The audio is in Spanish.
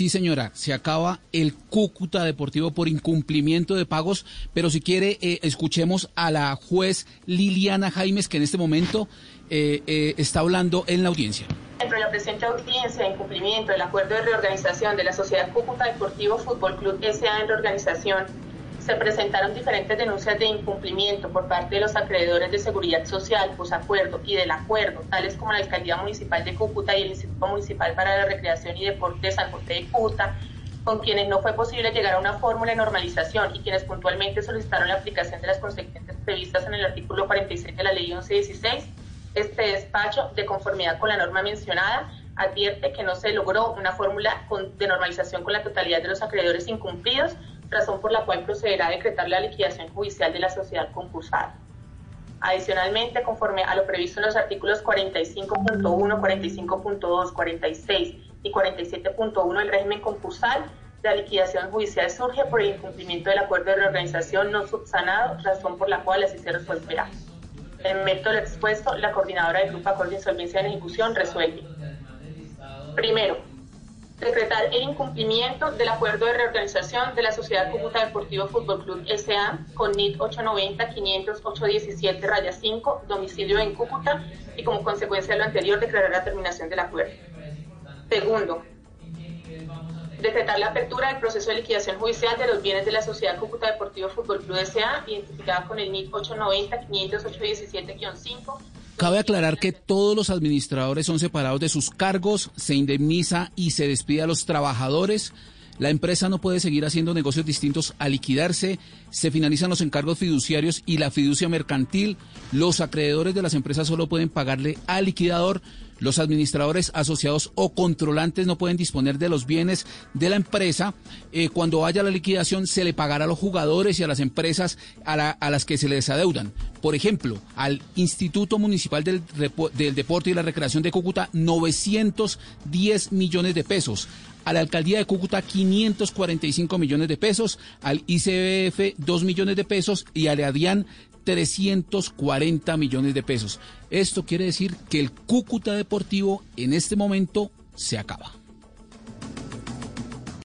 Sí, señora, se acaba el Cúcuta Deportivo por incumplimiento de pagos, pero si quiere, eh, escuchemos a la juez Liliana Jaimes, que en este momento eh, eh, está hablando en la audiencia. Dentro de la presente audiencia de incumplimiento del acuerdo de reorganización de la Sociedad Cúcuta Deportivo Fútbol Club S.A. en reorganización, se presentaron diferentes denuncias de incumplimiento por parte de los acreedores de seguridad social, posacuerdo y del acuerdo, tales como la Alcaldía Municipal de Cúcuta y el Instituto Municipal para la Recreación y Deporte de San José de Cúcuta, con quienes no fue posible llegar a una fórmula de normalización y quienes puntualmente solicitaron la aplicación de las consecuencias previstas en el artículo 46 de la Ley 1116. Este despacho, de conformidad con la norma mencionada, advierte que no se logró una fórmula de normalización con la totalidad de los acreedores incumplidos razón por la cual procederá a decretar la liquidación judicial de la sociedad concursada. Adicionalmente, conforme a lo previsto en los artículos 45.1, 45.2, 46 y 47.1 del régimen concursal, la liquidación judicial surge por el incumplimiento del acuerdo de reorganización no subsanado, razón por la cual así se resolverá. En mérito del expuesto, la coordinadora del Grupo Acuerdo de Insolvencia en Ejecución resuelve. Primero, decretar el incumplimiento del acuerdo de reorganización de la Sociedad Cúcuta Deportivo Fútbol Club S.A. con NIT 890-500-817 raya 5, domicilio en Cúcuta y como consecuencia de lo anterior declarar la terminación del acuerdo. Segundo, decretar la apertura del proceso de liquidación judicial de los bienes de la Sociedad Cúcuta Deportivo Fútbol Club S.A. identificada con el NIT 890-500-817-5 Cabe aclarar que todos los administradores son separados de sus cargos, se indemniza y se despide a los trabajadores. La empresa no puede seguir haciendo negocios distintos a liquidarse, se finalizan los encargos fiduciarios y la fiducia mercantil. Los acreedores de las empresas solo pueden pagarle al liquidador. Los administradores asociados o controlantes no pueden disponer de los bienes de la empresa. Eh, cuando haya la liquidación se le pagará a los jugadores y a las empresas a, las que se les adeudan. Por ejemplo, al Instituto Municipal del, del Deporte y la Recreación de Cúcuta, 910 millones de pesos a la alcaldía de Cúcuta 545 millones de pesos, al ICBF 2 millones de pesos y al EADIAN 340 millones de pesos. Esto quiere decir que el Cúcuta Deportivo en este momento se acaba.